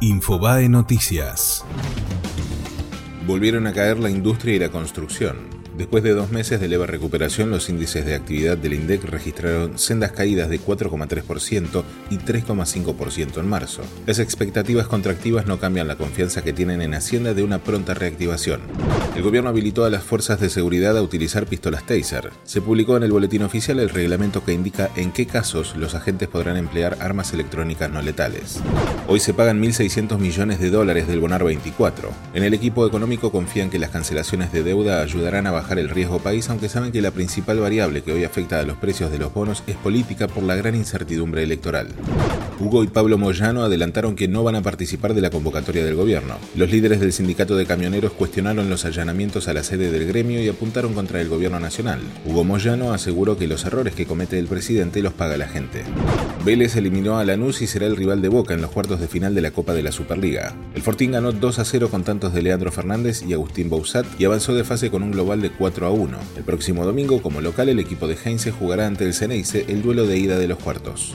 Infobae Noticias. Volvieron a caer la industria y la construcción. Después de dos meses de leve recuperación, los índices de actividad del INDEC registraron sendas caídas de 4,3% y 3,5% en marzo. Las expectativas contractivas no cambian la confianza que tienen en Hacienda de una pronta reactivación. El gobierno habilitó a las fuerzas de seguridad a utilizar pistolas Taser. Se publicó en el boletín oficial el reglamento que indica en qué casos los agentes podrán emplear armas electrónicas no letales. Hoy se pagan 1.600 millones de dólares del Bonar 24. En el equipo económico confían que las cancelaciones de deuda ayudarán a bajar el riesgo país, aunque saben que la principal variable que hoy afecta a los precios de los bonos es política por la gran incertidumbre electoral. Hugo y Pablo Moyano adelantaron que no van a participar de la convocatoria del gobierno. Los líderes del sindicato de camioneros cuestionaron los allanamientos a la sede del gremio y apuntaron contra el gobierno nacional. Hugo Moyano aseguró que los errores que comete el presidente los paga la gente. Vélez eliminó a Lanús y será el rival de Boca en los cuartos de final de la Copa de la Superliga. El Fortín ganó 2 a 0 con tantos de Leandro Fernández y Agustín Bouzat y avanzó de fase con un global de 4 a 1. El próximo domingo, como local, el equipo de Heinze jugará ante el Ceneice el duelo de ida de los cuartos.